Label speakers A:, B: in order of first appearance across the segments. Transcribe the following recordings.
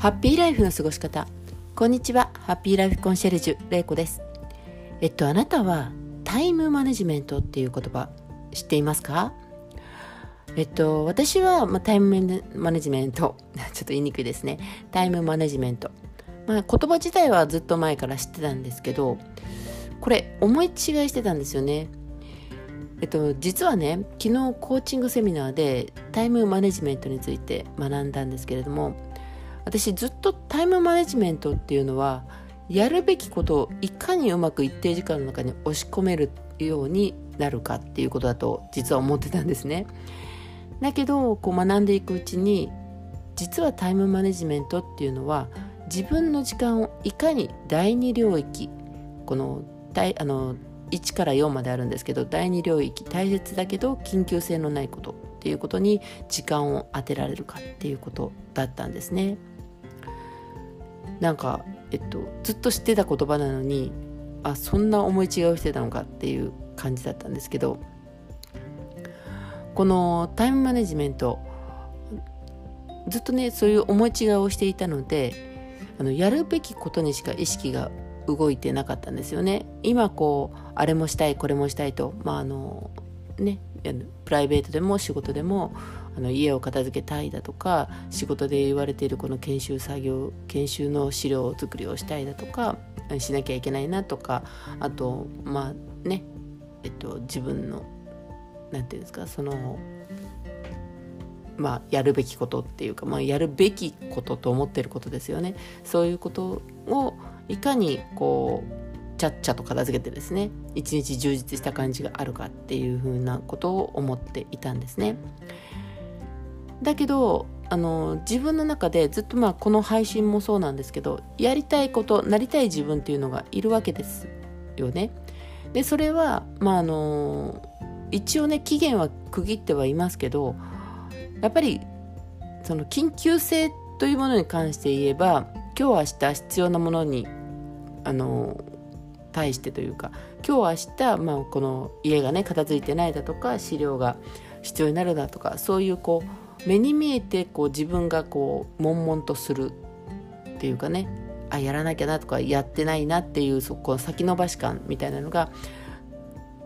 A: ハッピーライフの過ごし方。こんにちは。ハッピーライフコンシェルジュれいこです。えっとあなたはタイムマネジメントっていう言葉知っていますか？えっと私は、まあ、タイムマネジメント。ちょっと言いにくいですね。タイムマネジメント。まあ、言葉自体はずっと前から知ってたんですけどこれ思い違いしてたんですよね。えっと、実はね昨日コーチングセミナーでタイムマネジメントについて学んだんですけれども私ずっとタイムマネジメントっていうのはやるべきことをいかにうまく一定時間の中に押し込めるようになるかっていうことだと実は思ってたんですね。だけどこう学んでいくうちに実はタイムマネジメントっていうのは自分の時間をいかに第二領域このあの1から4まであるんですけど第二領域大切だけど緊急性のないことっていうことに時間を当てられるかっていうことだったんですね。なんか、えっと、ずっと知ってた言葉なのにあそんな思い違いをしてたのかっていう感じだったんですけどこのタイムマネジメントずっとねそういう思い違いをしていたのであのやるべきことにしか意識が動いてなかったんですよね。今こうあれもしたいこれもしたいとまああのねプライベートでも仕事でもの家を片付けたいだとか仕事で言われているこの研修作業研修の資料作りをしたいだとかしなきゃいけないなとかあとまあねえっと自分の何て言うんですかそのまあやるべきことっていうか、まあ、やるべきことと思ってることですよねそういうことをいかにこうちゃっちゃと片付けてですね一日充実した感じがあるかっていうふうなことを思っていたんですね。だけどあの自分の中でずっとまあこの配信もそうなんですけどやりたいことなりたい自分っていうのがいるわけですよね。でそれはまああの一応ね期限は区切ってはいますけどやっぱりその緊急性というものに関して言えば今日明日必要なものにあの対してというか今日明日、まあ、この家がね片付いてないだとか資料が必要になるだとかそういうこう目に見えてこう自分がこう悶々とするっていうかねあやらなきゃなとかやってないなっていうそこの先延ばし感みたいなのが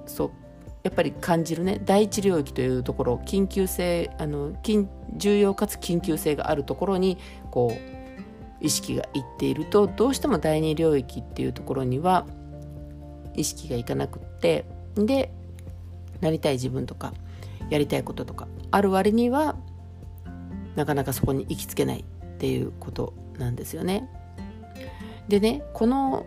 A: そうやっぱり感じるね。第一領域というところ緊急性あの重要かつ緊急性があるところにこう意識がいっているとどうしても第二領域っていうところには意識がいかなくってでなりたい自分とかやりたいこととかある割にはなかなかそこに行きつけないっていうことなんですよね。でねこの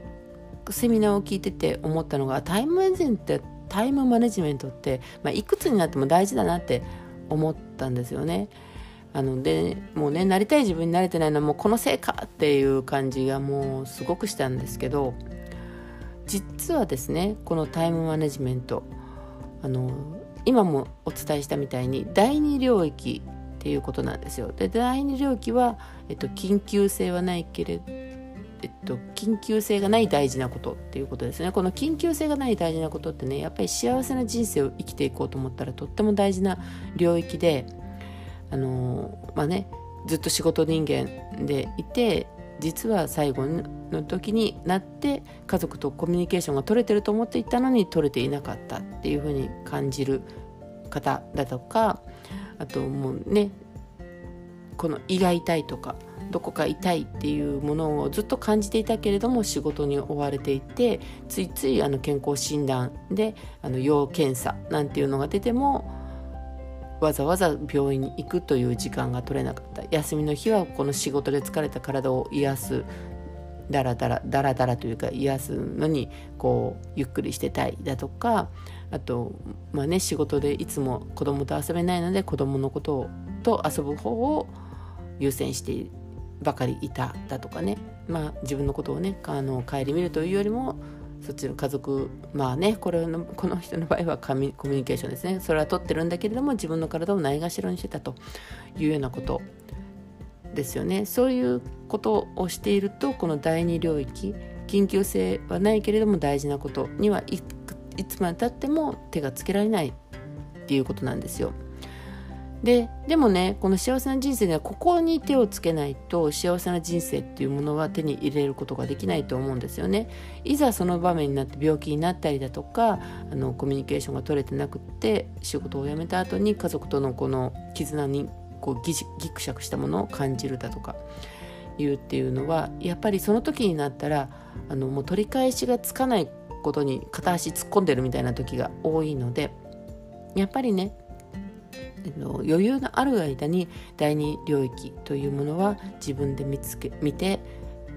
A: セミナーを聞いてて思ったのがタイムマネジメントタイムマネジメントって、まあ、いくつになっても大事だなって思ったんですよね。あのでもうねなりたい自分になれてないのはもうこのせいかっていう感じがもうすごくしたんですけど実はですねこのタイムマネジメントあの今もお伝えしたみたいに第二領域っていうことなんですよ。で第二領域は、えっと、緊急性はないけれどえっと、緊急性がない大事なことっていうことですねこの緊急性がない大事なことってねやっぱり幸せな人生を生きていこうと思ったらとっても大事な領域であのまあねずっと仕事人間でいて実は最後の時になって家族とコミュニケーションが取れてると思っていたのに取れていなかったっていうふうに感じる方だとかあともうねこの胃が痛いとかどこか痛いっていうものをずっと感じていたけれども仕事に追われていてついついあの健康診断であの要検査なんていうのが出てもわざわざ病院に行くという時間が取れなかった。休みの日はこの仕事で疲れた体を癒すダラダラダラダラというか癒すのにこうゆっくりしてたいだとかあとまあね仕事でいつも子供と遊べないので子供のことをと遊ぶ方を優先してばかりいただとかね。まあ自分のことをねあの顧みるというよりもそっちの家族まあねこれのこの人の場合はコミュニケーションですね。それは取ってるんだけれども自分の体をないがしろにしてたというようなこと。ですよねそういうことをしているとこの第二領域緊急性はないけれども大事なことにはいつまでたっても手がつけられないっていうことなんですよ。ででもねこの幸せな人生にはここに手をつけないと幸せな人生っていうものは手に入れることができないと思うんですよね。いざその場面になって病気になったりだとかあのコミュニケーションが取れてなくって仕事を辞めた後に家族とのこの絆にこうギギクシャクしたものを感じるだとかいうっていうのはやっぱりその時になったらあのもう取り返しがつかないことに片足突っ込んでるみたいな時が多いのでやっぱりね余裕のある間に第二領域というものは自分で見つけ見て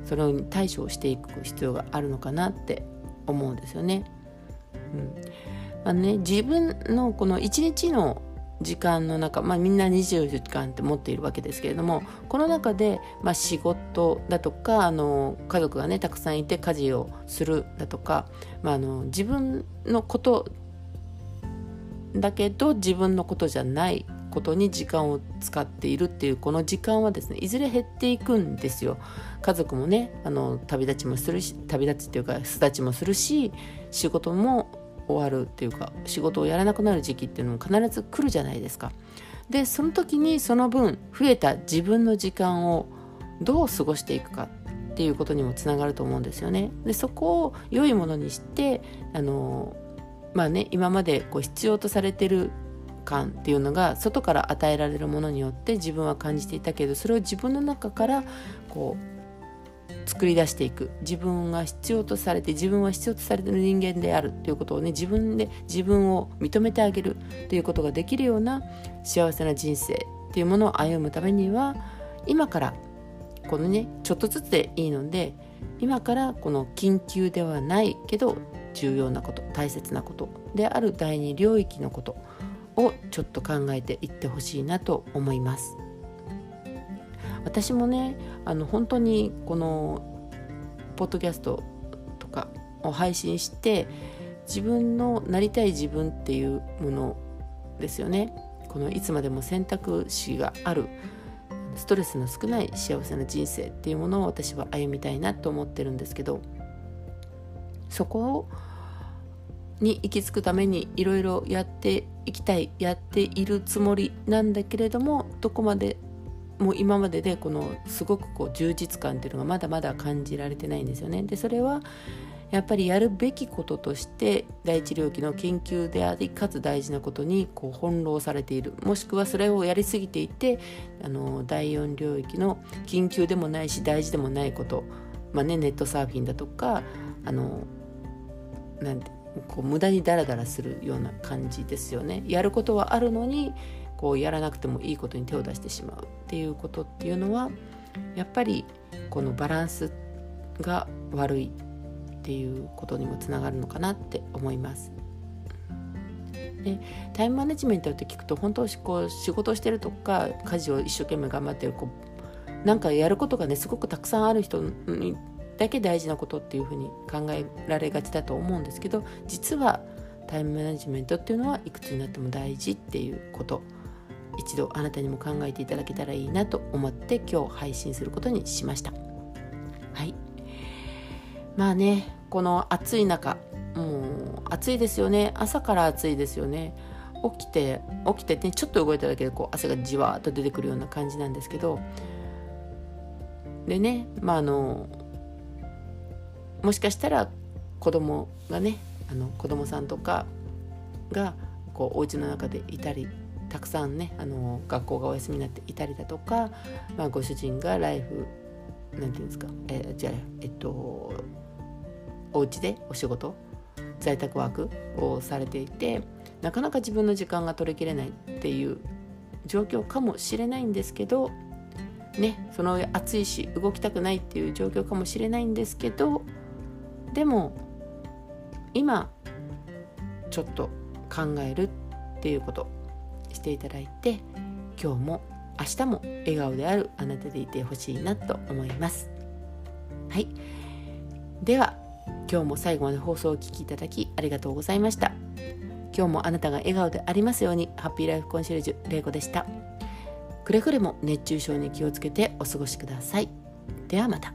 A: それに対処していく必要があるのかなって思うんですよね。うんまあね、自分のこの一日の時間の中、まあ、みんな24時間って持っているわけですけれどもこの中で、まあ、仕事だとかあの家族がねたくさんいて家事をするだとか、まあ、あの自分のことだけど自分のことじゃないことに時間を使っているっていうこの時間はですねいずれ減っていくんですよ。家族もねあの旅立ちもするし旅立ちっていうか巣立ちもするし仕事も終わるっていうか仕事をやらなくなる時期っていうのも必ず来るじゃないですか。でその時にその分増えた自分の時間をどう過ごしていくかっていうことにもつながると思うんですよね。でそこを良いものにしてあのまあね今までこう必要とされてる感っていうのが外から与えられるものによって自分は感じていたけどそれを自分の中からこう作り出していく。自分が必要とされて自分は必要とされてる人間である。ということをね自分で自分を認めてあげる。ということができるような幸せな人生。っていうものを歩むためには今からこのねちょっとずつでいいので今からこの緊急ではないけど重要なこと大切なことである第二領域のことをちょっと考えていってほしいなと思います。私もねあの本当にこのポッドキャストとかを配信して自分のなりたい自分っていうものですよね。このいつまでも選択肢があるストレスの少ない幸せな人生っていうものを私は歩みたいなと思ってるんですけどそこに行き着くためにいろいろやっていきたいやっているつもりなんだけれどもどこまでもう今まででこのすごくこう充実感っていうのがまだまだ感じられてないんですよね。でそれはやっぱりやるべきこととして第一領域の研究でありかつ大事なことにこう翻弄されているもしくはそれをやりすぎていてあの第四領域の緊急でもないし大事でもないこと、まあね、ネットサーフィンだとかあのなんてこう無駄にダラダラするような感じですよね。やることはあるのにこうやらなくてもいいことに手を出してしまうっていうことっていうのはやっぱりこのバランスが悪いっていうことにもつながるのかなって思います。でタイムマネジメントって聞くと本当こう仕事をしてるとか家事を一生懸命頑張ってるこうなんかやることがねすごくたくさんある人にだけ大事なことっていうふうに考えられがちだと思うんですけど実はタイムマネジメントっていうのはいくつになっても大事っていうこと一度あなたにも考えていただけたらいいなと思って今日配信することにしました。はい。まあねこの暑い中もう暑いですよね。朝から暑いですよね。起きて起きてねちょっと動いただけでこう汗がじわーっと出てくるような感じなんですけど。でねまああのもしかしたら子供がねあの子供さんとかがこうお家の中でいたりたくさんねあの学校がお休みになっていたりだとか、まあ、ご主人がライフなんていうんですか、えじゃあえっとお家でお仕事在宅ワークをされていてなかなか自分の時間が取りきれないっていう状況かもしれないんですけどねその上暑いし動きたくないっていう状況かもしれないんですけどでも今ちょっと考えるっていうこと。していただいて今日も明日も笑顔であるあなたでいてほしいなと思います。はい。では今日も最後まで放送をお聴きいただきありがとうございました。今日もあなたが笑顔でありますようにハッピーライフコンシェルジュ玲子でした。くれぐれも熱中症に気をつけてお過ごしください。ではまた。